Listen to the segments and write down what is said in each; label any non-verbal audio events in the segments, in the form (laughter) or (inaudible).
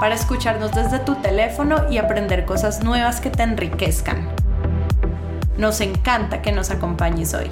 para escucharnos desde tu teléfono y aprender cosas nuevas que te enriquezcan. Nos encanta que nos acompañes hoy.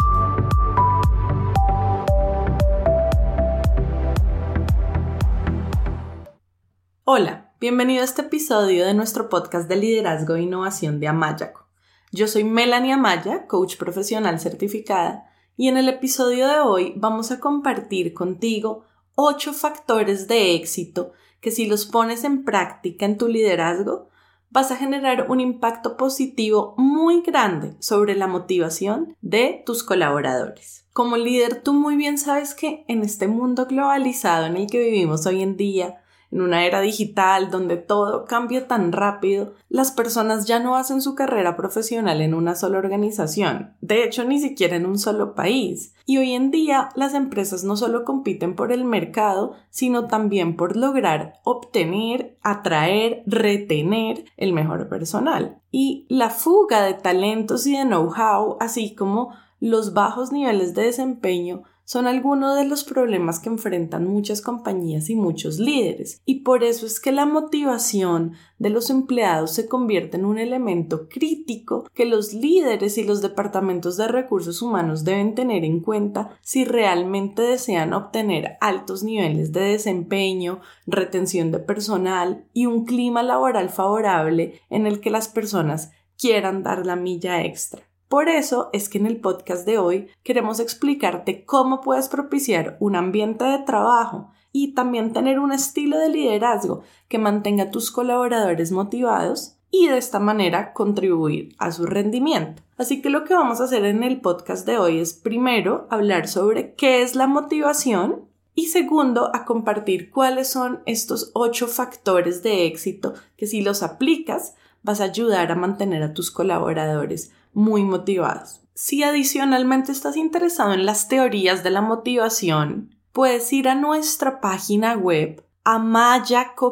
Hola, bienvenido a este episodio de nuestro podcast de liderazgo e innovación de Amayaco. Yo soy Melanie Amaya, coach profesional certificada, y en el episodio de hoy vamos a compartir contigo 8 factores de éxito que si los pones en práctica en tu liderazgo, vas a generar un impacto positivo muy grande sobre la motivación de tus colaboradores. Como líder, tú muy bien sabes que en este mundo globalizado en el que vivimos hoy en día, en una era digital donde todo cambia tan rápido, las personas ya no hacen su carrera profesional en una sola organización, de hecho ni siquiera en un solo país. Y hoy en día las empresas no solo compiten por el mercado, sino también por lograr obtener, atraer, retener el mejor personal. Y la fuga de talentos y de know-how, así como los bajos niveles de desempeño, son algunos de los problemas que enfrentan muchas compañías y muchos líderes, y por eso es que la motivación de los empleados se convierte en un elemento crítico que los líderes y los departamentos de recursos humanos deben tener en cuenta si realmente desean obtener altos niveles de desempeño, retención de personal y un clima laboral favorable en el que las personas quieran dar la milla extra. Por eso es que en el podcast de hoy queremos explicarte cómo puedes propiciar un ambiente de trabajo y también tener un estilo de liderazgo que mantenga a tus colaboradores motivados y de esta manera contribuir a su rendimiento. Así que lo que vamos a hacer en el podcast de hoy es primero hablar sobre qué es la motivación y segundo a compartir cuáles son estos ocho factores de éxito que si los aplicas vas a ayudar a mantener a tus colaboradores muy motivados. Si adicionalmente estás interesado en las teorías de la motivación, puedes ir a nuestra página web amayaco.com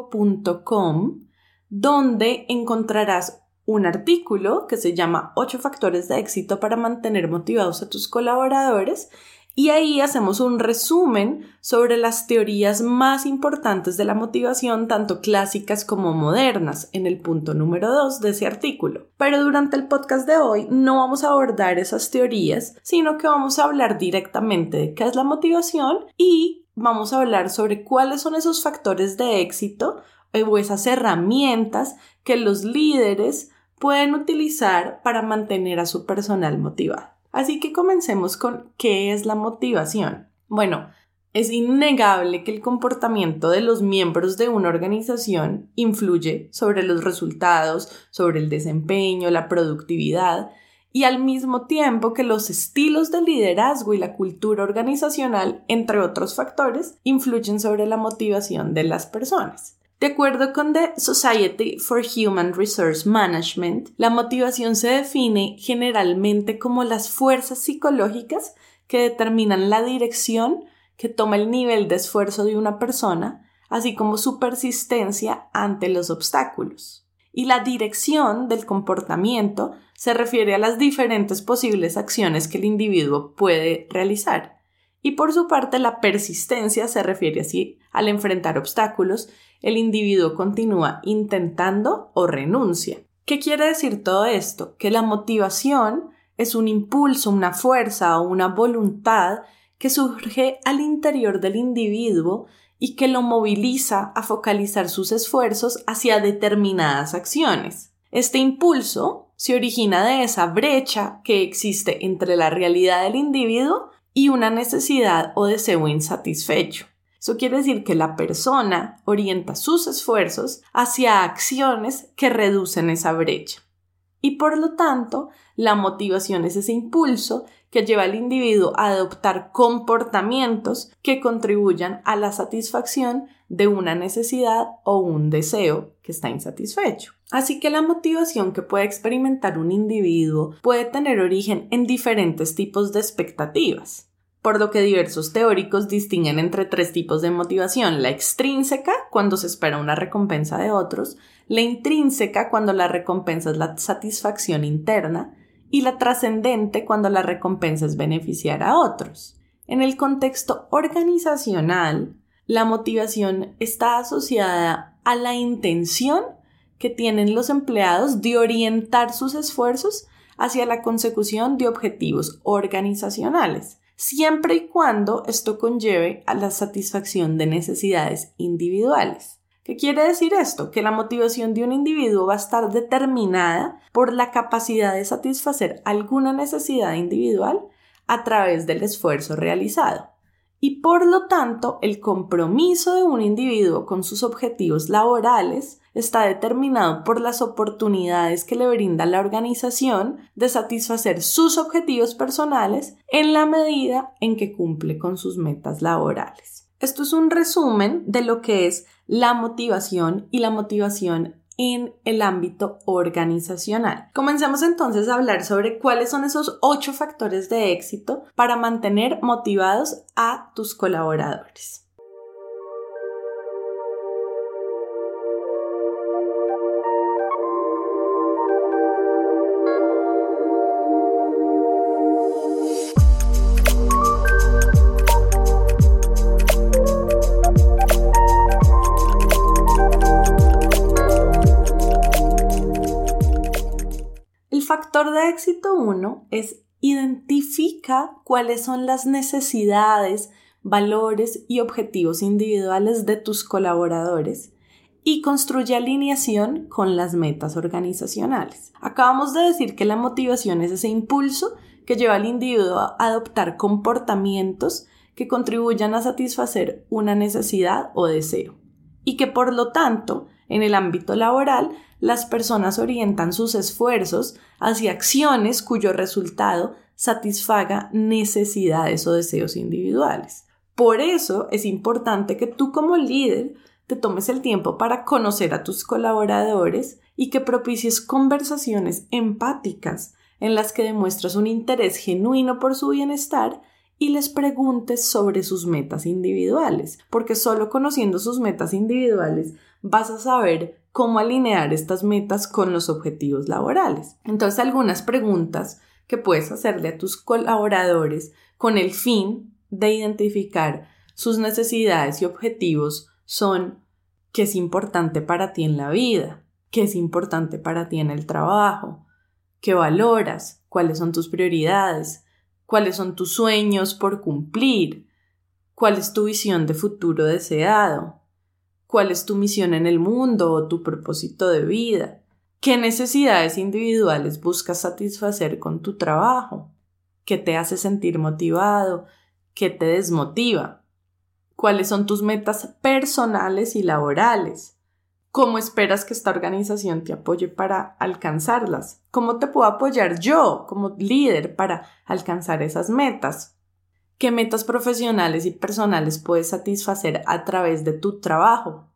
donde encontrarás un artículo que se llama 8 factores de éxito para mantener motivados a tus colaboradores y ahí hacemos un resumen sobre las teorías más importantes de la motivación, tanto clásicas como modernas, en el punto número 2 de ese artículo. Pero durante el podcast de hoy no vamos a abordar esas teorías, sino que vamos a hablar directamente de qué es la motivación y vamos a hablar sobre cuáles son esos factores de éxito o esas herramientas que los líderes pueden utilizar para mantener a su personal motivado. Así que comencemos con qué es la motivación. Bueno, es innegable que el comportamiento de los miembros de una organización influye sobre los resultados, sobre el desempeño, la productividad y al mismo tiempo que los estilos de liderazgo y la cultura organizacional, entre otros factores, influyen sobre la motivación de las personas. De acuerdo con The Society for Human Resource Management, la motivación se define generalmente como las fuerzas psicológicas que determinan la dirección que toma el nivel de esfuerzo de una persona, así como su persistencia ante los obstáculos. Y la dirección del comportamiento se refiere a las diferentes posibles acciones que el individuo puede realizar. Y por su parte, la persistencia se refiere así al enfrentar obstáculos el individuo continúa intentando o renuncia. ¿Qué quiere decir todo esto? Que la motivación es un impulso, una fuerza o una voluntad que surge al interior del individuo y que lo moviliza a focalizar sus esfuerzos hacia determinadas acciones. Este impulso se origina de esa brecha que existe entre la realidad del individuo y una necesidad o deseo insatisfecho. Eso quiere decir que la persona orienta sus esfuerzos hacia acciones que reducen esa brecha. Y por lo tanto, la motivación es ese impulso que lleva al individuo a adoptar comportamientos que contribuyan a la satisfacción de una necesidad o un deseo que está insatisfecho. Así que la motivación que puede experimentar un individuo puede tener origen en diferentes tipos de expectativas por lo que diversos teóricos distinguen entre tres tipos de motivación, la extrínseca, cuando se espera una recompensa de otros, la intrínseca, cuando la recompensa es la satisfacción interna, y la trascendente, cuando la recompensa es beneficiar a otros. En el contexto organizacional, la motivación está asociada a la intención que tienen los empleados de orientar sus esfuerzos hacia la consecución de objetivos organizacionales siempre y cuando esto conlleve a la satisfacción de necesidades individuales. ¿Qué quiere decir esto? Que la motivación de un individuo va a estar determinada por la capacidad de satisfacer alguna necesidad individual a través del esfuerzo realizado. Y por lo tanto, el compromiso de un individuo con sus objetivos laborales está determinado por las oportunidades que le brinda la organización de satisfacer sus objetivos personales en la medida en que cumple con sus metas laborales. Esto es un resumen de lo que es la motivación y la motivación en el ámbito organizacional. Comencemos entonces a hablar sobre cuáles son esos ocho factores de éxito para mantener motivados a tus colaboradores. Factor de éxito 1 es identifica cuáles son las necesidades, valores y objetivos individuales de tus colaboradores y construye alineación con las metas organizacionales. Acabamos de decir que la motivación es ese impulso que lleva al individuo a adoptar comportamientos que contribuyan a satisfacer una necesidad o deseo y que por lo tanto en el ámbito laboral las personas orientan sus esfuerzos hacia acciones cuyo resultado satisfaga necesidades o deseos individuales. Por eso es importante que tú como líder te tomes el tiempo para conocer a tus colaboradores y que propicies conversaciones empáticas en las que demuestras un interés genuino por su bienestar y les preguntes sobre sus metas individuales, porque solo conociendo sus metas individuales vas a saber cómo alinear estas metas con los objetivos laborales. Entonces, algunas preguntas que puedes hacerle a tus colaboradores con el fin de identificar sus necesidades y objetivos son qué es importante para ti en la vida, qué es importante para ti en el trabajo, qué valoras, cuáles son tus prioridades, cuáles son tus sueños por cumplir, cuál es tu visión de futuro deseado, cuál es tu misión en el mundo o tu propósito de vida, qué necesidades individuales buscas satisfacer con tu trabajo, qué te hace sentir motivado, qué te desmotiva, cuáles son tus metas personales y laborales, cómo esperas que esta organización te apoye para alcanzarlas, cómo te puedo apoyar yo como líder para alcanzar esas metas, ¿Qué metas profesionales y personales puedes satisfacer a través de tu trabajo?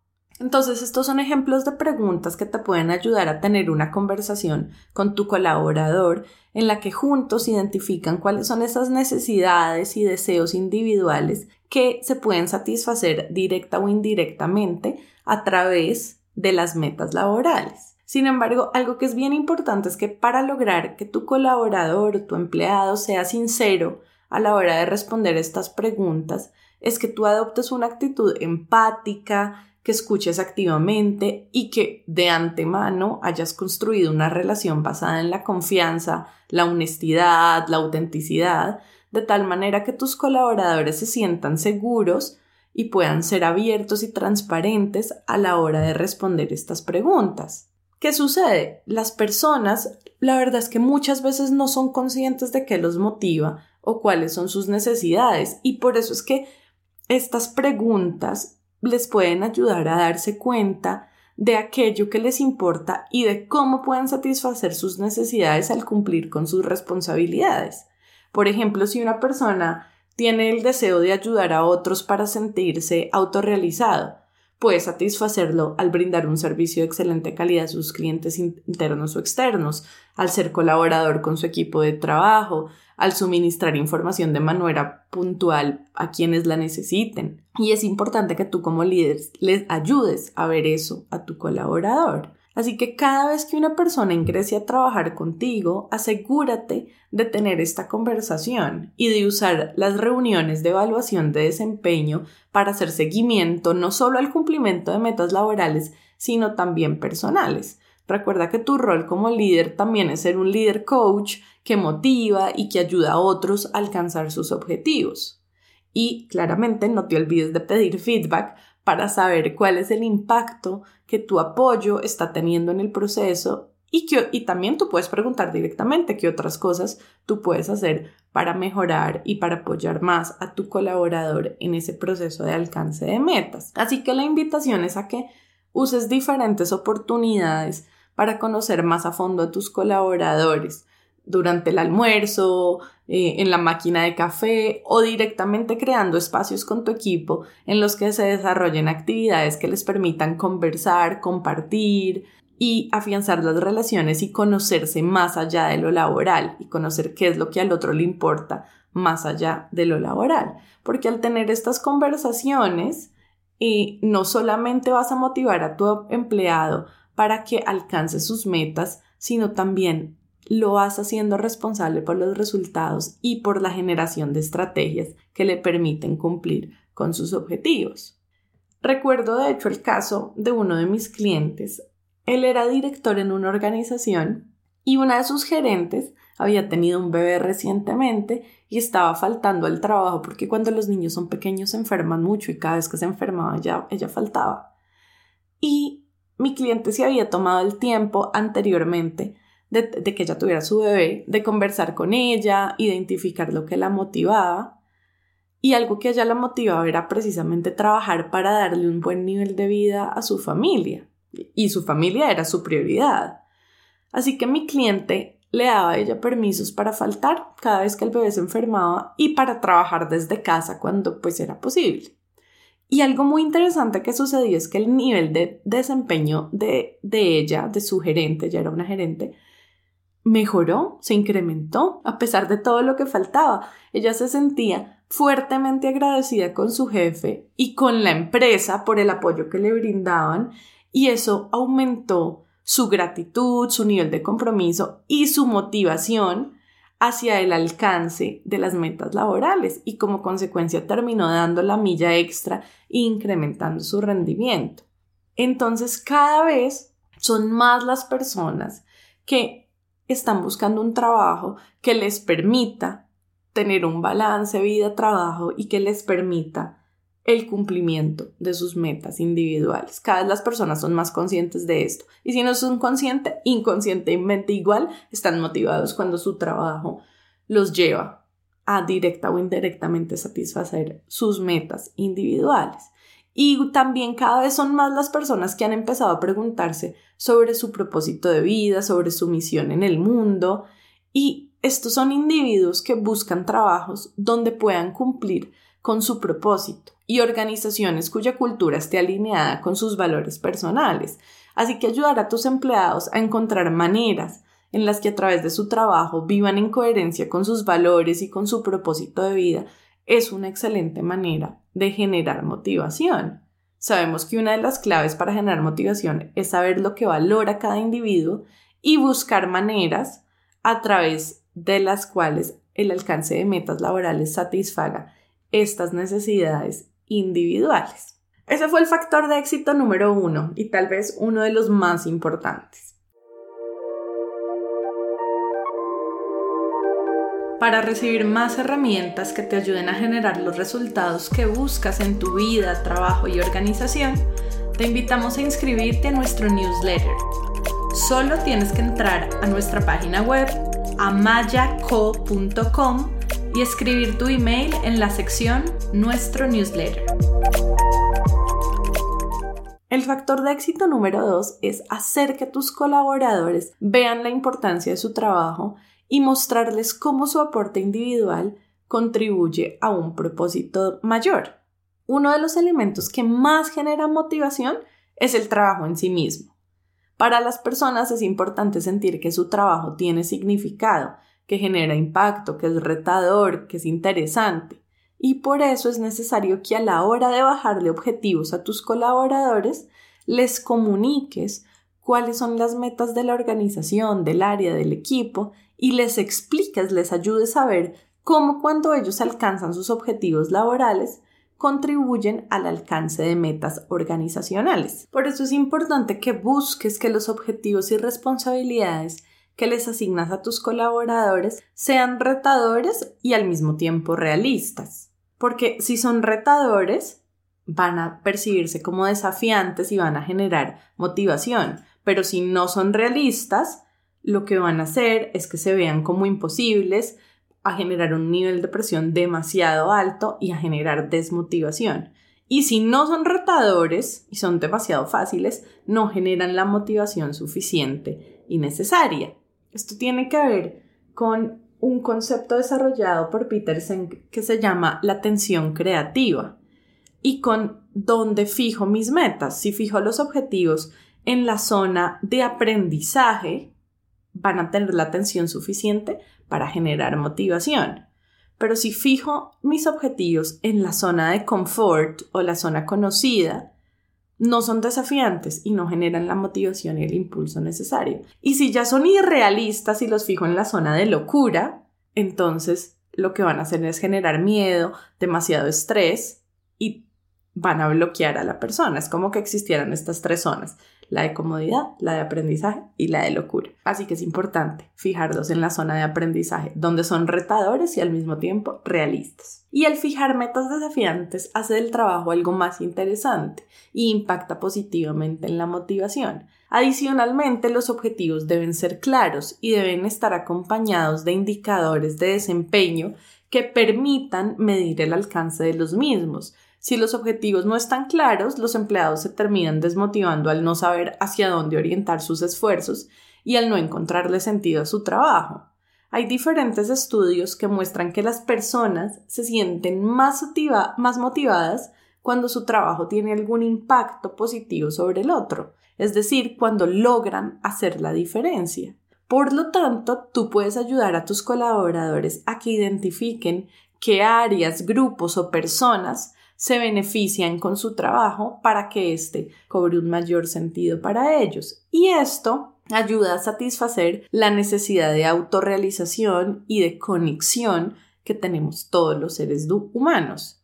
Entonces, estos son ejemplos de preguntas que te pueden ayudar a tener una conversación con tu colaborador en la que juntos identifican cuáles son esas necesidades y deseos individuales que se pueden satisfacer directa o indirectamente a través de las metas laborales. Sin embargo, algo que es bien importante es que para lograr que tu colaborador tu empleado sea sincero a la hora de responder estas preguntas es que tú adoptes una actitud empática, que escuches activamente y que de antemano hayas construido una relación basada en la confianza, la honestidad, la autenticidad, de tal manera que tus colaboradores se sientan seguros y puedan ser abiertos y transparentes a la hora de responder estas preguntas. ¿Qué sucede? Las personas, la verdad es que muchas veces no son conscientes de qué los motiva o cuáles son sus necesidades. Y por eso es que estas preguntas les pueden ayudar a darse cuenta de aquello que les importa y de cómo pueden satisfacer sus necesidades al cumplir con sus responsabilidades. Por ejemplo, si una persona tiene el deseo de ayudar a otros para sentirse autorrealizado, puede satisfacerlo al brindar un servicio de excelente calidad a sus clientes internos o externos, al ser colaborador con su equipo de trabajo, al suministrar información de manera puntual a quienes la necesiten. Y es importante que tú como líder les ayudes a ver eso a tu colaborador. Así que cada vez que una persona ingrese a trabajar contigo, asegúrate de tener esta conversación y de usar las reuniones de evaluación de desempeño para hacer seguimiento no solo al cumplimiento de metas laborales, sino también personales. Recuerda que tu rol como líder también es ser un líder coach que motiva y que ayuda a otros a alcanzar sus objetivos. Y claramente no te olvides de pedir feedback para saber cuál es el impacto que tu apoyo está teniendo en el proceso y, que, y también tú puedes preguntar directamente qué otras cosas tú puedes hacer para mejorar y para apoyar más a tu colaborador en ese proceso de alcance de metas. Así que la invitación es a que uses diferentes oportunidades para conocer más a fondo a tus colaboradores durante el almuerzo, eh, en la máquina de café o directamente creando espacios con tu equipo en los que se desarrollen actividades que les permitan conversar, compartir y afianzar las relaciones y conocerse más allá de lo laboral y conocer qué es lo que al otro le importa más allá de lo laboral. Porque al tener estas conversaciones, y no solamente vas a motivar a tu empleado para que alcance sus metas, sino también lo vas haciendo responsable por los resultados y por la generación de estrategias que le permiten cumplir con sus objetivos. Recuerdo de hecho el caso de uno de mis clientes. Él era director en una organización y una de sus gerentes había tenido un bebé recientemente y estaba faltando al trabajo porque cuando los niños son pequeños se enferman mucho y cada vez que se enfermaba ella, ella faltaba. Y mi cliente se había tomado el tiempo anteriormente de, que ella tuviera su bebé, de conversar con ella, identificar lo que la motivaba. Y algo que ella la motivaba era precisamente trabajar para darle un buen nivel de vida a su familia. Y su familia era su prioridad. Así que mi cliente le daba a ella permisos para faltar cada vez que el bebé se enfermaba y para trabajar desde casa cuando pues era posible. Y algo muy interesante que sucedió es que el nivel de desempeño de, de ella, de su gerente, ya era una gerente, mejoró, se incrementó, a pesar de todo lo que faltaba. Ella se sentía fuertemente agradecida con su jefe y con la empresa por el apoyo que le brindaban y eso aumentó su gratitud, su nivel de compromiso y su motivación hacia el alcance de las metas laborales y como consecuencia terminó dando la milla extra e incrementando su rendimiento. Entonces cada vez son más las personas que están buscando un trabajo que les permita tener un balance vida-trabajo y que les permita el cumplimiento de sus metas individuales. Cada vez las personas son más conscientes de esto. Y si no son conscientes, inconscientemente igual, están motivados cuando su trabajo los lleva a directa o indirectamente satisfacer sus metas individuales. Y también cada vez son más las personas que han empezado a preguntarse sobre su propósito de vida, sobre su misión en el mundo. Y estos son individuos que buscan trabajos donde puedan cumplir con su propósito y organizaciones cuya cultura esté alineada con sus valores personales. Así que ayudar a tus empleados a encontrar maneras en las que a través de su trabajo vivan en coherencia con sus valores y con su propósito de vida es una excelente manera de generar motivación. Sabemos que una de las claves para generar motivación es saber lo que valora cada individuo y buscar maneras a través de las cuales el alcance de metas laborales satisfaga estas necesidades individuales. Ese fue el factor de éxito número uno y tal vez uno de los más importantes. Para recibir más herramientas que te ayuden a generar los resultados que buscas en tu vida, trabajo y organización, te invitamos a inscribirte a nuestro newsletter. Solo tienes que entrar a nuestra página web amayaco.com y escribir tu email en la sección Nuestro newsletter. El factor de éxito número dos es hacer que tus colaboradores vean la importancia de su trabajo y mostrarles cómo su aporte individual contribuye a un propósito mayor. Uno de los elementos que más genera motivación es el trabajo en sí mismo. Para las personas es importante sentir que su trabajo tiene significado, que genera impacto, que es retador, que es interesante. Y por eso es necesario que a la hora de bajarle objetivos a tus colaboradores, les comuniques cuáles son las metas de la organización, del área, del equipo, y les expliques, les ayudes a ver cómo cuando ellos alcanzan sus objetivos laborales, contribuyen al alcance de metas organizacionales. Por eso es importante que busques que los objetivos y responsabilidades que les asignas a tus colaboradores sean retadores y al mismo tiempo realistas. Porque si son retadores, van a percibirse como desafiantes y van a generar motivación. Pero si no son realistas, lo que van a hacer es que se vean como imposibles, a generar un nivel de presión demasiado alto y a generar desmotivación. Y si no son retadores y son demasiado fáciles, no generan la motivación suficiente y necesaria. Esto tiene que ver con un concepto desarrollado por Peterson que se llama la tensión creativa y con dónde fijo mis metas. Si fijo los objetivos en la zona de aprendizaje, van a tener la atención suficiente para generar motivación. Pero si fijo mis objetivos en la zona de confort o la zona conocida, no son desafiantes y no generan la motivación y el impulso necesario. Y si ya son irrealistas y los fijo en la zona de locura, entonces lo que van a hacer es generar miedo, demasiado estrés y van a bloquear a la persona. Es como que existieran estas tres zonas la de comodidad, la de aprendizaje y la de locura. Así que es importante fijarlos en la zona de aprendizaje, donde son retadores y al mismo tiempo realistas. Y el fijar metas desafiantes hace del trabajo algo más interesante y impacta positivamente en la motivación. Adicionalmente, los objetivos deben ser claros y deben estar acompañados de indicadores de desempeño que permitan medir el alcance de los mismos, si los objetivos no están claros, los empleados se terminan desmotivando al no saber hacia dónde orientar sus esfuerzos y al no encontrarle sentido a su trabajo. Hay diferentes estudios que muestran que las personas se sienten más, motivadas cuando su trabajo tiene algún impacto positivo sobre el otro, es decir, cuando logran hacer la diferencia. Por lo tanto, tú puedes ayudar a tus colaboradores a que identifiquen qué áreas, grupos o personas se benefician con su trabajo para que éste cobre un mayor sentido para ellos. Y esto ayuda a satisfacer la necesidad de autorrealización y de conexión que tenemos todos los seres humanos.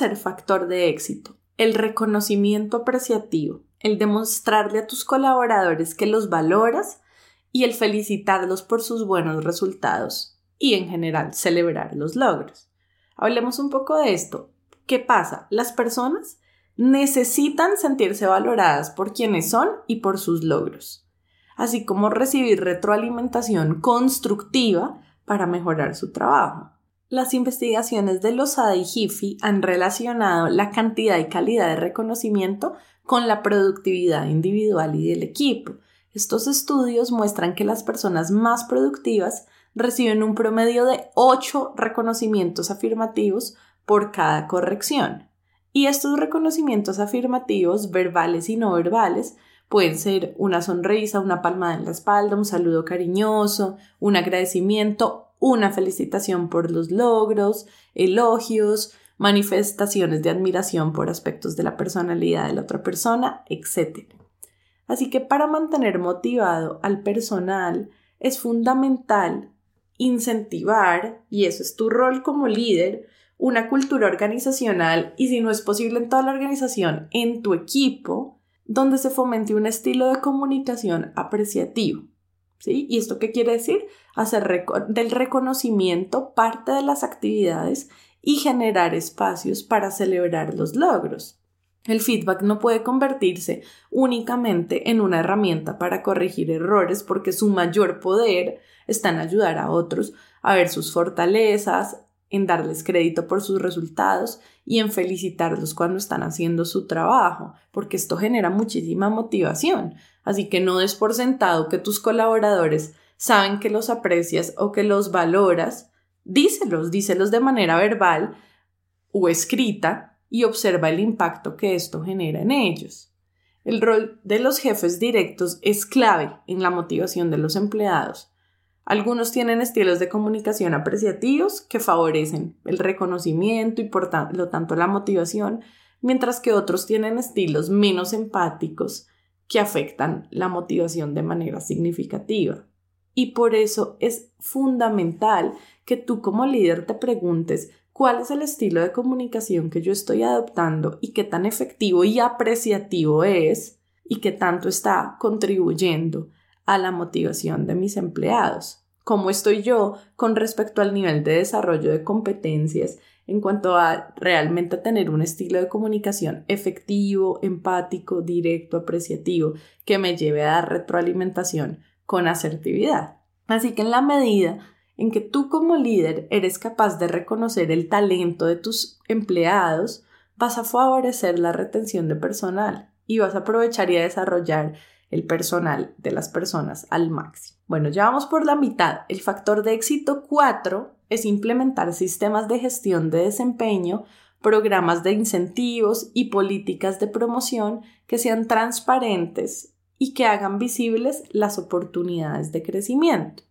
Tercer factor de éxito, el reconocimiento apreciativo, el demostrarle a tus colaboradores que los valoras y el felicitarlos por sus buenos resultados y en general celebrar los logros. Hablemos un poco de esto. ¿Qué pasa? Las personas necesitan sentirse valoradas por quienes son y por sus logros, así como recibir retroalimentación constructiva para mejorar su trabajo. Las investigaciones de Losada y han relacionado la cantidad y calidad de reconocimiento con la productividad individual y del equipo. Estos estudios muestran que las personas más productivas reciben un promedio de 8 reconocimientos afirmativos por cada corrección. Y estos reconocimientos afirmativos, verbales y no verbales, pueden ser una sonrisa, una palmada en la espalda, un saludo cariñoso, un agradecimiento una felicitación por los logros, elogios, manifestaciones de admiración por aspectos de la personalidad de la otra persona, etc. Así que para mantener motivado al personal es fundamental incentivar, y eso es tu rol como líder, una cultura organizacional y si no es posible en toda la organización, en tu equipo, donde se fomente un estilo de comunicación apreciativo. ¿Y esto qué quiere decir? Hacer del reconocimiento parte de las actividades y generar espacios para celebrar los logros. El feedback no puede convertirse únicamente en una herramienta para corregir errores porque su mayor poder está en ayudar a otros a ver sus fortalezas, en darles crédito por sus resultados y en felicitarlos cuando están haciendo su trabajo, porque esto genera muchísima motivación. Así que no des por sentado que tus colaboradores saben que los aprecias o que los valoras. Díselos, díselos de manera verbal o escrita y observa el impacto que esto genera en ellos. El rol de los jefes directos es clave en la motivación de los empleados. Algunos tienen estilos de comunicación apreciativos que favorecen el reconocimiento y por lo tanto la motivación, mientras que otros tienen estilos menos empáticos que afectan la motivación de manera significativa. Y por eso es fundamental que tú como líder te preguntes cuál es el estilo de comunicación que yo estoy adoptando y qué tan efectivo y apreciativo es y qué tanto está contribuyendo a la motivación de mis empleados. ¿Cómo estoy yo con respecto al nivel de desarrollo de competencias en cuanto a realmente tener un estilo de comunicación efectivo, empático, directo, apreciativo, que me lleve a dar retroalimentación con asertividad? Así que en la medida en que tú como líder eres capaz de reconocer el talento de tus empleados, vas a favorecer la retención de personal y vas a aprovechar y a desarrollar el personal de las personas al máximo. Bueno, ya vamos por la mitad. El factor de éxito 4 es implementar sistemas de gestión de desempeño, programas de incentivos y políticas de promoción que sean transparentes y que hagan visibles las oportunidades de crecimiento.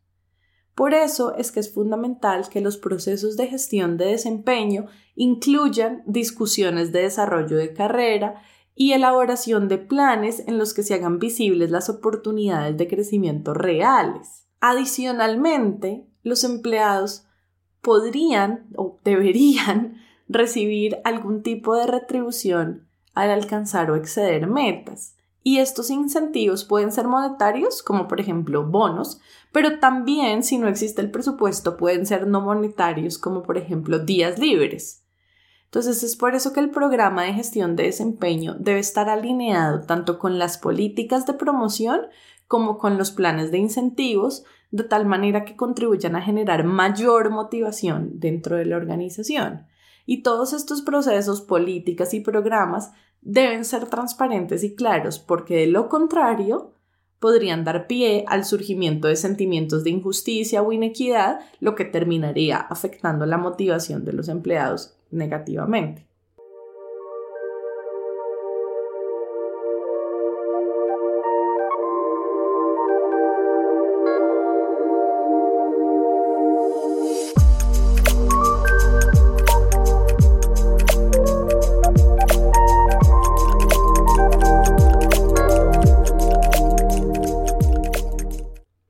Por eso es que es fundamental que los procesos de gestión de desempeño incluyan discusiones de desarrollo de carrera y elaboración de planes en los que se hagan visibles las oportunidades de crecimiento reales. Adicionalmente, los empleados podrían o deberían (laughs) recibir algún tipo de retribución al alcanzar o exceder metas. Y estos incentivos pueden ser monetarios, como por ejemplo bonos, pero también, si no existe el presupuesto, pueden ser no monetarios, como por ejemplo días libres. Entonces es por eso que el programa de gestión de desempeño debe estar alineado tanto con las políticas de promoción como con los planes de incentivos, de tal manera que contribuyan a generar mayor motivación dentro de la organización. Y todos estos procesos, políticas y programas deben ser transparentes y claros porque de lo contrario podrían dar pie al surgimiento de sentimientos de injusticia o inequidad, lo que terminaría afectando la motivación de los empleados negativamente.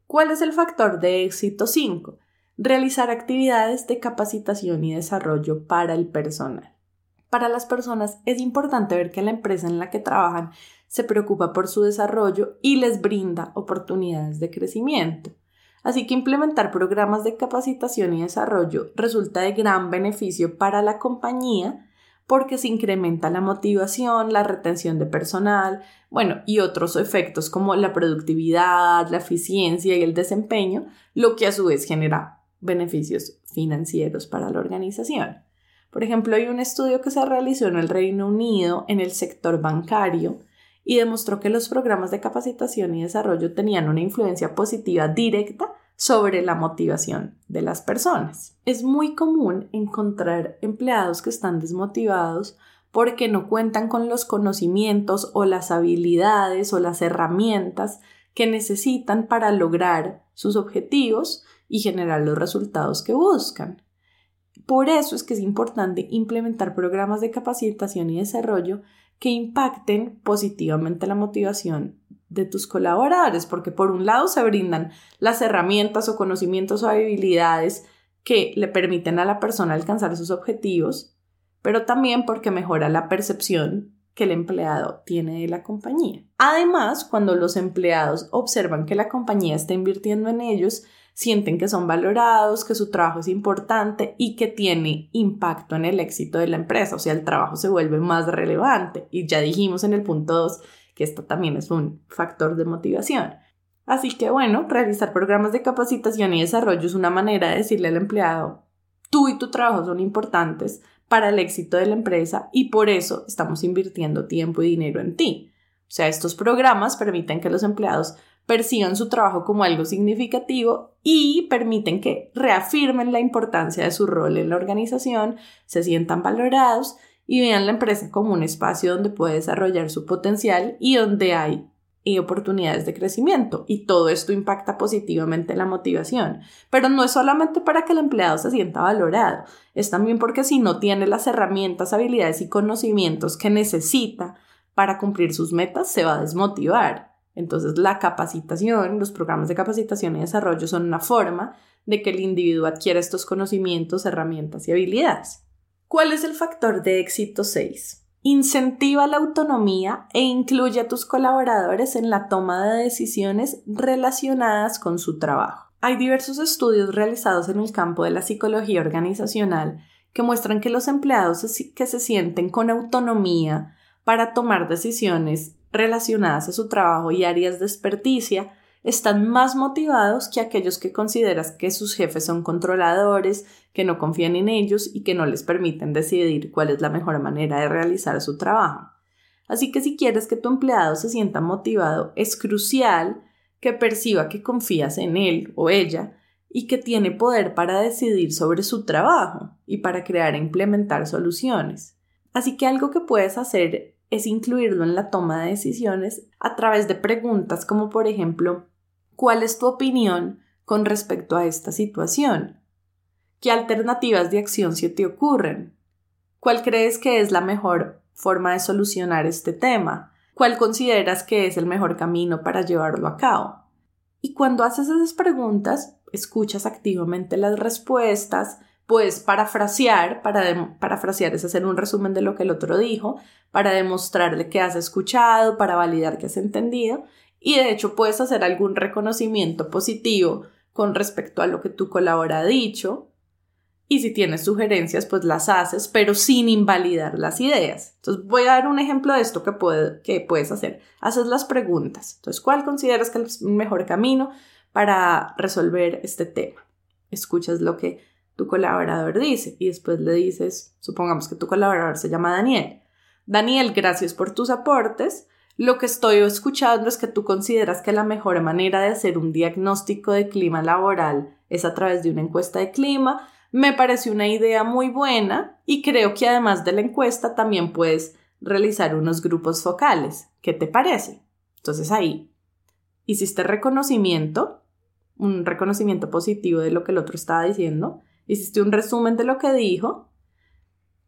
¿Cuál es el factor de éxito 5? Realizar actividades de capacitación y desarrollo para el personal. Para las personas es importante ver que la empresa en la que trabajan se preocupa por su desarrollo y les brinda oportunidades de crecimiento. Así que implementar programas de capacitación y desarrollo resulta de gran beneficio para la compañía porque se incrementa la motivación, la retención de personal, bueno, y otros efectos como la productividad, la eficiencia y el desempeño, lo que a su vez genera beneficios financieros para la organización. Por ejemplo, hay un estudio que se realizó en el Reino Unido en el sector bancario y demostró que los programas de capacitación y desarrollo tenían una influencia positiva directa sobre la motivación de las personas. Es muy común encontrar empleados que están desmotivados porque no cuentan con los conocimientos o las habilidades o las herramientas que necesitan para lograr sus objetivos y generar los resultados que buscan. Por eso es que es importante implementar programas de capacitación y desarrollo que impacten positivamente la motivación de tus colaboradores, porque por un lado se brindan las herramientas o conocimientos o habilidades que le permiten a la persona alcanzar sus objetivos, pero también porque mejora la percepción que el empleado tiene de la compañía. Además, cuando los empleados observan que la compañía está invirtiendo en ellos, sienten que son valorados, que su trabajo es importante y que tiene impacto en el éxito de la empresa, o sea, el trabajo se vuelve más relevante. Y ya dijimos en el punto 2 que esto también es un factor de motivación. Así que bueno, realizar programas de capacitación y desarrollo es una manera de decirle al empleado, tú y tu trabajo son importantes, para el éxito de la empresa y por eso estamos invirtiendo tiempo y dinero en ti. O sea, estos programas permiten que los empleados perciban su trabajo como algo significativo y permiten que reafirmen la importancia de su rol en la organización, se sientan valorados y vean la empresa como un espacio donde puede desarrollar su potencial y donde hay y oportunidades de crecimiento y todo esto impacta positivamente la motivación. Pero no es solamente para que el empleado se sienta valorado, es también porque si no tiene las herramientas, habilidades y conocimientos que necesita para cumplir sus metas, se va a desmotivar. Entonces la capacitación, los programas de capacitación y desarrollo son una forma de que el individuo adquiera estos conocimientos, herramientas y habilidades. ¿Cuál es el factor de éxito 6? Incentiva la autonomía e incluye a tus colaboradores en la toma de decisiones relacionadas con su trabajo. Hay diversos estudios realizados en el campo de la psicología organizacional que muestran que los empleados que se sienten con autonomía para tomar decisiones relacionadas a su trabajo y áreas de experticia están más motivados que aquellos que consideras que sus jefes son controladores, que no confían en ellos y que no les permiten decidir cuál es la mejor manera de realizar su trabajo. Así que si quieres que tu empleado se sienta motivado, es crucial que perciba que confías en él o ella y que tiene poder para decidir sobre su trabajo y para crear e implementar soluciones. Así que algo que puedes hacer es incluirlo en la toma de decisiones a través de preguntas como por ejemplo ¿cuál es tu opinión con respecto a esta situación? ¿Qué alternativas de acción se te ocurren? ¿Cuál crees que es la mejor forma de solucionar este tema? ¿Cuál consideras que es el mejor camino para llevarlo a cabo? Y cuando haces esas preguntas, escuchas activamente las respuestas, puedes parafrasear, para parafrasear es hacer un resumen de lo que el otro dijo, para demostrarle que has escuchado, para validar que has entendido, y de hecho puedes hacer algún reconocimiento positivo con respecto a lo que tu colaborador ha dicho, y si tienes sugerencias, pues las haces, pero sin invalidar las ideas. Entonces, voy a dar un ejemplo de esto que, que puedes hacer. Haces las preguntas. Entonces, ¿cuál consideras que es el mejor camino para resolver este tema? Escuchas lo que tu colaborador dice y después le dices, supongamos que tu colaborador se llama Daniel. Daniel, gracias por tus aportes. Lo que estoy escuchando es que tú consideras que la mejor manera de hacer un diagnóstico de clima laboral es a través de una encuesta de clima me pareció una idea muy buena y creo que además de la encuesta también puedes realizar unos grupos focales. ¿Qué te parece? Entonces ahí hiciste reconocimiento, un reconocimiento positivo de lo que el otro estaba diciendo, hiciste un resumen de lo que dijo,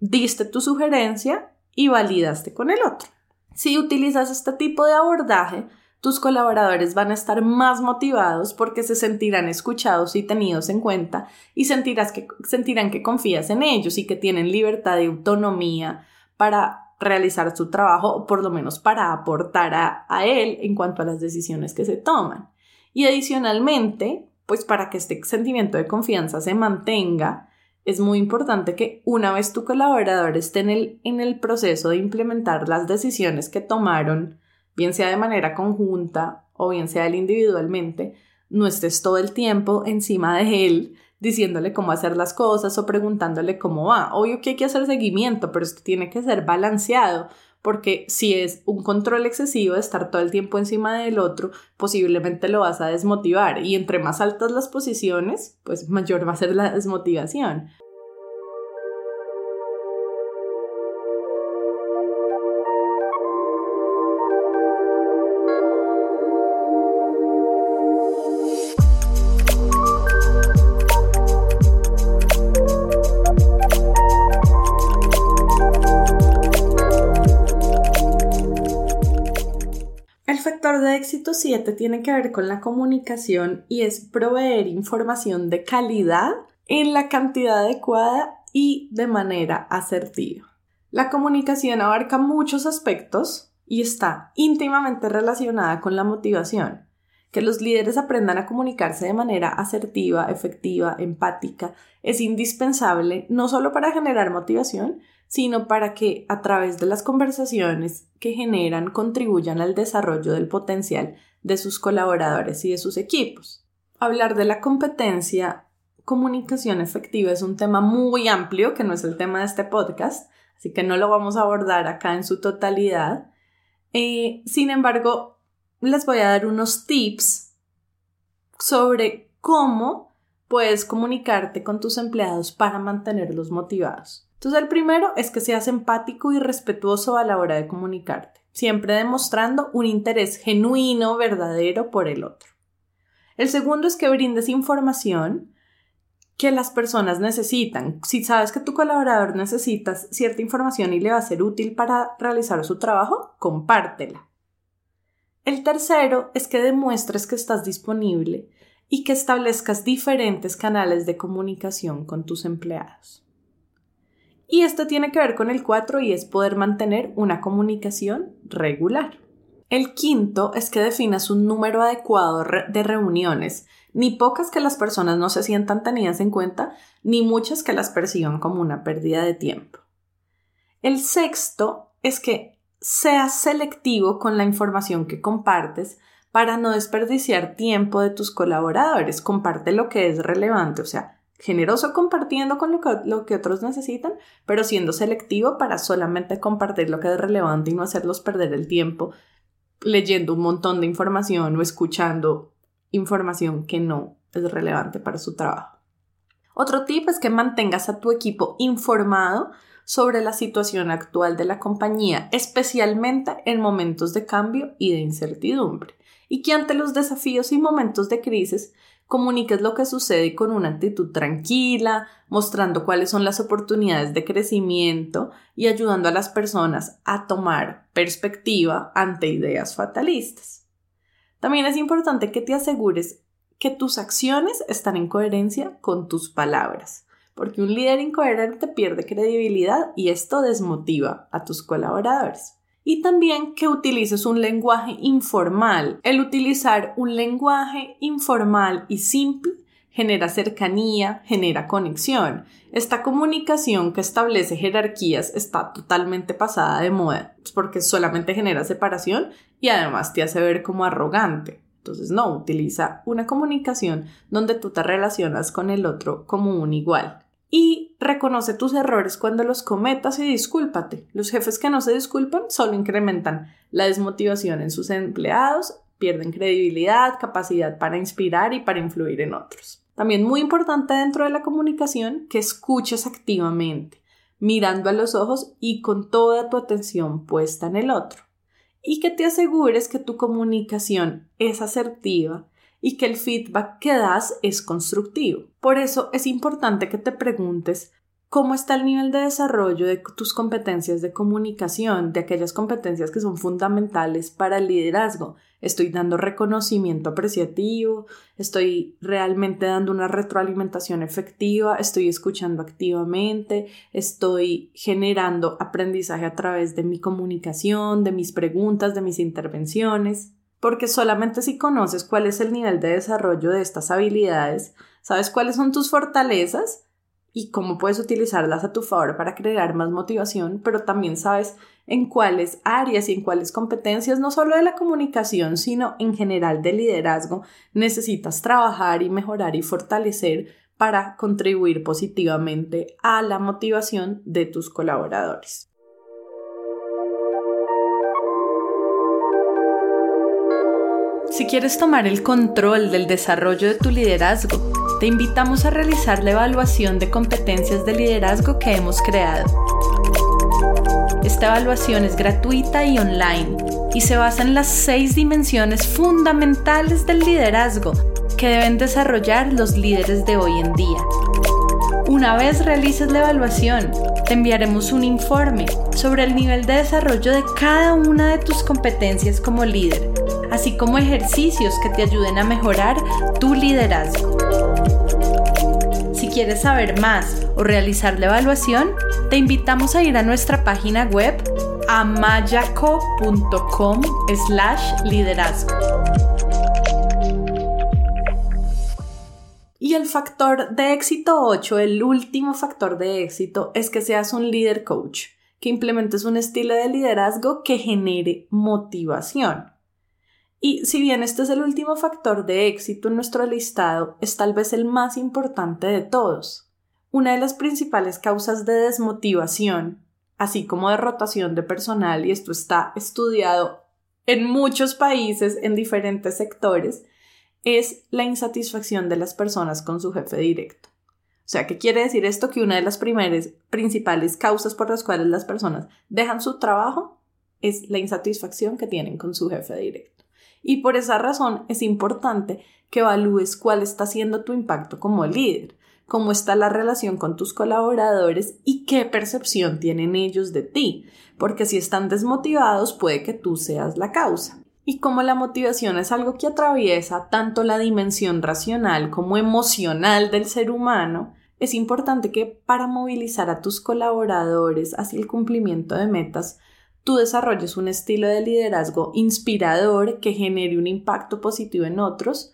diste tu sugerencia y validaste con el otro. Si utilizas este tipo de abordaje, tus colaboradores van a estar más motivados porque se sentirán escuchados y tenidos en cuenta y sentirás que, sentirán que confías en ellos y que tienen libertad y autonomía para realizar su trabajo o por lo menos para aportar a, a él en cuanto a las decisiones que se toman. Y adicionalmente, pues para que este sentimiento de confianza se mantenga, es muy importante que una vez tu colaborador esté en el, en el proceso de implementar las decisiones que tomaron bien sea de manera conjunta o bien sea él individualmente, no estés todo el tiempo encima de él diciéndole cómo hacer las cosas o preguntándole cómo va. Obvio que hay que hacer seguimiento, pero esto tiene que ser balanceado, porque si es un control excesivo de estar todo el tiempo encima del otro, posiblemente lo vas a desmotivar y entre más altas las posiciones, pues mayor va a ser la desmotivación. Éxito 7 tiene que ver con la comunicación y es proveer información de calidad en la cantidad adecuada y de manera asertiva. La comunicación abarca muchos aspectos y está íntimamente relacionada con la motivación. Que los líderes aprendan a comunicarse de manera asertiva, efectiva, empática, es indispensable no solo para generar motivación, sino para que a través de las conversaciones que generan contribuyan al desarrollo del potencial de sus colaboradores y de sus equipos. Hablar de la competencia comunicación efectiva es un tema muy amplio que no es el tema de este podcast, así que no lo vamos a abordar acá en su totalidad. Eh, sin embargo, les voy a dar unos tips sobre cómo puedes comunicarte con tus empleados para mantenerlos motivados. Entonces, el primero es que seas empático y respetuoso a la hora de comunicarte, siempre demostrando un interés genuino, verdadero por el otro. El segundo es que brindes información que las personas necesitan. Si sabes que tu colaborador necesita cierta información y le va a ser útil para realizar su trabajo, compártela. El tercero es que demuestres que estás disponible y que establezcas diferentes canales de comunicación con tus empleados. Y esto tiene que ver con el cuatro y es poder mantener una comunicación regular. El quinto es que definas un número adecuado de reuniones, ni pocas que las personas no se sientan tenidas en cuenta, ni muchas que las perciban como una pérdida de tiempo. El sexto es que seas selectivo con la información que compartes para no desperdiciar tiempo de tus colaboradores. Comparte lo que es relevante, o sea, generoso compartiendo con lo que, lo que, otros necesitan, pero siendo selectivo para solamente compartir lo que es relevante y no hacerlos perder el tiempo leyendo un montón de información o escuchando información que no es relevante para su trabajo. Otro tip es que mantengas a tu equipo informado sobre la situación actual de la compañía, especialmente en momentos de cambio y de incertidumbre, y que ante los desafíos y momentos de crisis comuniques lo que sucede con una actitud tranquila, mostrando cuáles son las oportunidades de crecimiento y ayudando a las personas a tomar perspectiva ante ideas fatalistas. También es importante que te asegures que tus acciones están en coherencia con tus palabras porque un líder incoherente pierde credibilidad y esto desmotiva a tus colaboradores. Y también que utilices un lenguaje informal. El utilizar un lenguaje informal y simple genera cercanía, genera conexión. Esta comunicación que establece jerarquías está totalmente pasada de moda, porque solamente genera separación y además te hace ver como arrogante. Entonces, no, utiliza una comunicación donde tú te relacionas con el otro como un igual y reconoce tus errores cuando los cometas y discúlpate. Los jefes que no se disculpan solo incrementan la desmotivación en sus empleados, pierden credibilidad, capacidad para inspirar y para influir en otros. También muy importante dentro de la comunicación que escuches activamente, mirando a los ojos y con toda tu atención puesta en el otro. Y que te asegures que tu comunicación es asertiva y que el feedback que das es constructivo. Por eso es importante que te preguntes cómo está el nivel de desarrollo de tus competencias de comunicación, de aquellas competencias que son fundamentales para el liderazgo. Estoy dando reconocimiento apreciativo, estoy realmente dando una retroalimentación efectiva, estoy escuchando activamente, estoy generando aprendizaje a través de mi comunicación, de mis preguntas, de mis intervenciones porque solamente si conoces cuál es el nivel de desarrollo de estas habilidades, sabes cuáles son tus fortalezas y cómo puedes utilizarlas a tu favor para crear más motivación, pero también sabes en cuáles áreas y en cuáles competencias, no solo de la comunicación, sino en general de liderazgo, necesitas trabajar y mejorar y fortalecer para contribuir positivamente a la motivación de tus colaboradores. Si quieres tomar el control del desarrollo de tu liderazgo, te invitamos a realizar la evaluación de competencias de liderazgo que hemos creado. Esta evaluación es gratuita y online y se basa en las seis dimensiones fundamentales del liderazgo que deben desarrollar los líderes de hoy en día. Una vez realices la evaluación, te enviaremos un informe sobre el nivel de desarrollo de cada una de tus competencias como líder así como ejercicios que te ayuden a mejorar tu liderazgo. Si quieres saber más o realizar la evaluación, Te invitamos a ir a nuestra página web amayaco.com slash liderazgo. Y el factor de éxito 8, el último factor de éxito, es que seas un líder coach, que implementes un estilo de liderazgo que genere motivación. Y si bien este es el último factor de éxito en nuestro listado, es tal vez el más importante de todos. Una de las principales causas de desmotivación, así como de rotación de personal, y esto está estudiado en muchos países, en diferentes sectores, es la insatisfacción de las personas con su jefe directo. O sea, ¿qué quiere decir esto? Que una de las primeras principales causas por las cuales las personas dejan su trabajo es la insatisfacción que tienen con su jefe directo. Y por esa razón es importante que evalúes cuál está siendo tu impacto como líder, cómo está la relación con tus colaboradores y qué percepción tienen ellos de ti, porque si están desmotivados puede que tú seas la causa. Y como la motivación es algo que atraviesa tanto la dimensión racional como emocional del ser humano, es importante que para movilizar a tus colaboradores hacia el cumplimiento de metas, tú desarrolles un estilo de liderazgo inspirador que genere un impacto positivo en otros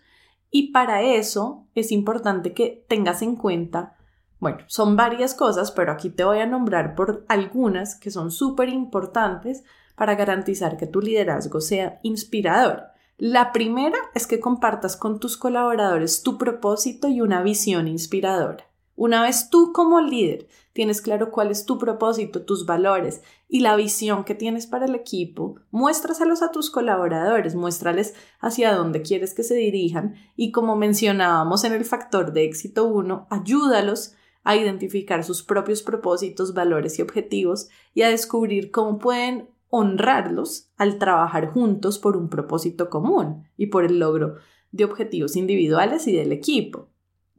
y para eso es importante que tengas en cuenta, bueno, son varias cosas, pero aquí te voy a nombrar por algunas que son súper importantes para garantizar que tu liderazgo sea inspirador. La primera es que compartas con tus colaboradores tu propósito y una visión inspiradora. Una vez tú como líder tienes claro cuál es tu propósito, tus valores y la visión que tienes para el equipo, muéstraselos a tus colaboradores, muéstrales hacia dónde quieres que se dirijan y como mencionábamos en el factor de éxito 1, ayúdalos a identificar sus propios propósitos, valores y objetivos y a descubrir cómo pueden honrarlos al trabajar juntos por un propósito común y por el logro de objetivos individuales y del equipo.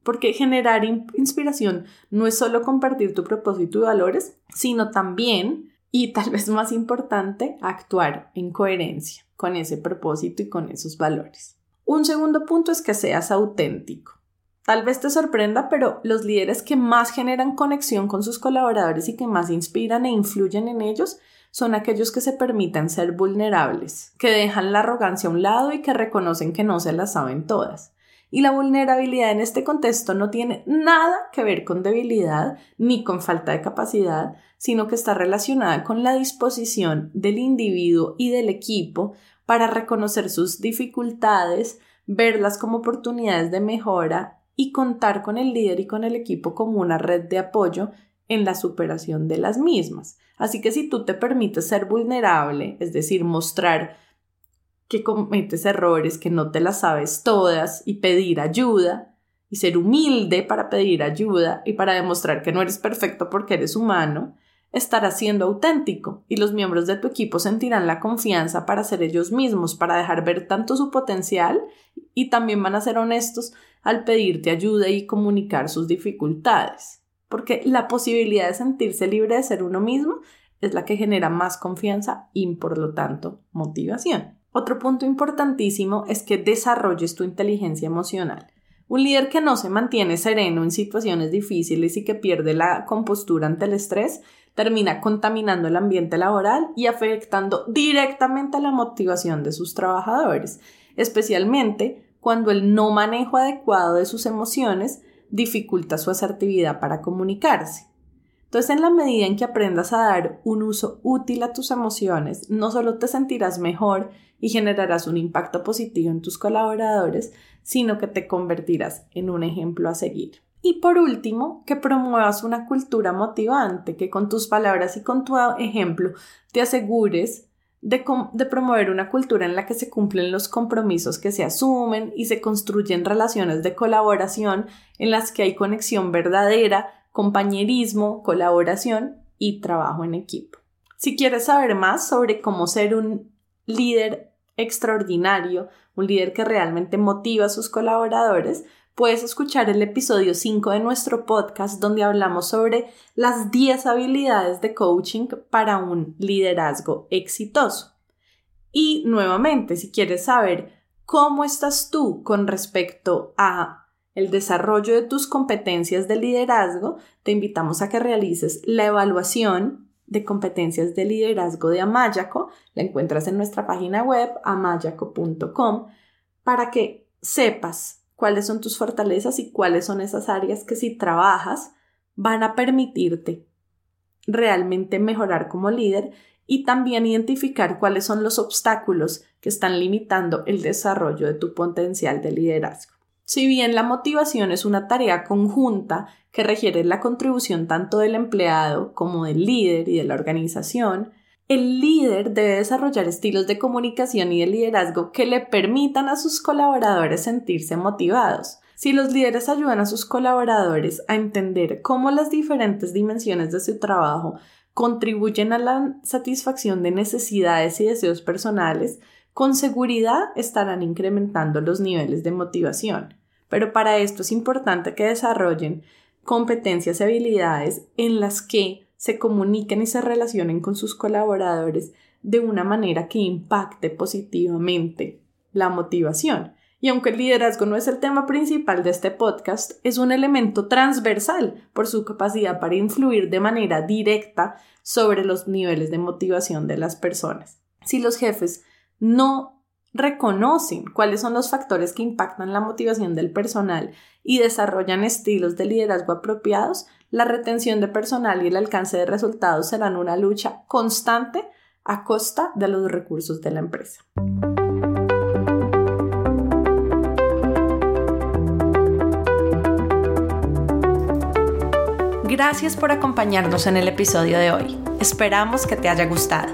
Porque generar inspiración no es solo compartir tu propósito y valores, sino también, y tal vez más importante, actuar en coherencia con ese propósito y con esos valores. Un segundo punto es que seas auténtico. Tal vez te sorprenda, pero los líderes que más generan conexión con sus colaboradores y que más inspiran e influyen en ellos son aquellos que se permiten ser vulnerables, que dejan la arrogancia a un lado y que reconocen que no se las saben todas. Y la vulnerabilidad en este contexto no tiene nada que ver con debilidad ni con falta de capacidad, sino que está relacionada con la disposición del individuo y del equipo para reconocer sus dificultades, verlas como oportunidades de mejora y contar con el líder y con el equipo como una red de apoyo en la superación de las mismas. Así que si tú te permites ser vulnerable, es decir, mostrar que cometes errores, que no te las sabes todas y pedir ayuda y ser humilde para pedir ayuda y para demostrar que no eres perfecto porque eres humano, estarás siendo auténtico y los miembros de tu equipo sentirán la confianza para ser ellos mismos, para dejar ver tanto su potencial y también van a ser honestos al pedirte ayuda y comunicar sus dificultades. Porque la posibilidad de sentirse libre de ser uno mismo es la que genera más confianza y por lo tanto motivación. Otro punto importantísimo es que desarrolles tu inteligencia emocional. Un líder que no se mantiene sereno en situaciones difíciles y que pierde la compostura ante el estrés termina contaminando el ambiente laboral y afectando directamente la motivación de sus trabajadores, especialmente cuando el no manejo adecuado de sus emociones dificulta su asertividad para comunicarse. Entonces, en la medida en que aprendas a dar un uso útil a tus emociones, no solo te sentirás mejor y generarás un impacto positivo en tus colaboradores, sino que te convertirás en un ejemplo a seguir. Y por último, que promuevas una cultura motivante, que con tus palabras y con tu ejemplo te asegures de, de, promover una cultura en la que se cumplen los compromisos que se asumen y se construyen relaciones de colaboración en las que hay conexión verdadera compañerismo, colaboración y trabajo en equipo. Si quieres saber más sobre cómo ser un líder extraordinario, un líder que realmente motiva a sus colaboradores, puedes escuchar el episodio 5 de nuestro podcast donde hablamos sobre las 10 habilidades de coaching para un liderazgo exitoso. Y nuevamente, si quieres saber cómo estás tú con respecto a el desarrollo de tus competencias de liderazgo, te invitamos a que realices la evaluación de competencias de liderazgo de Amayaco. La encuentras en nuestra página web amayaco.com para que sepas cuáles son tus fortalezas y cuáles son esas áreas que si trabajas van a permitirte realmente mejorar como líder y también identificar cuáles son los obstáculos que están limitando el desarrollo de tu potencial de liderazgo. Si bien la motivación es una tarea conjunta que requiere la contribución tanto del empleado como del líder y de la organización, el líder debe desarrollar estilos de comunicación y de liderazgo que le permitan a sus colaboradores sentirse motivados. Si los líderes ayudan a sus colaboradores a entender cómo las diferentes dimensiones de su trabajo contribuyen a la satisfacción de necesidades y deseos personales, con seguridad estarán incrementando los niveles de motivación pero para esto es importante que desarrollen competencias y habilidades en las que se comuniquen y se relacionen con sus colaboradores de una manera que impacte positivamente la motivación. Y aunque el liderazgo no es el tema principal de este podcast, es un elemento transversal por su capacidad para influir de manera directa sobre los niveles de motivación de las personas. Si los jefes no reconocen cuáles son los factores que impactan la motivación del personal y desarrollan estilos de liderazgo apropiados, la retención de personal y el alcance de resultados serán una lucha constante a costa de los recursos de la empresa. Gracias por acompañarnos en el episodio de hoy. Esperamos que te haya gustado.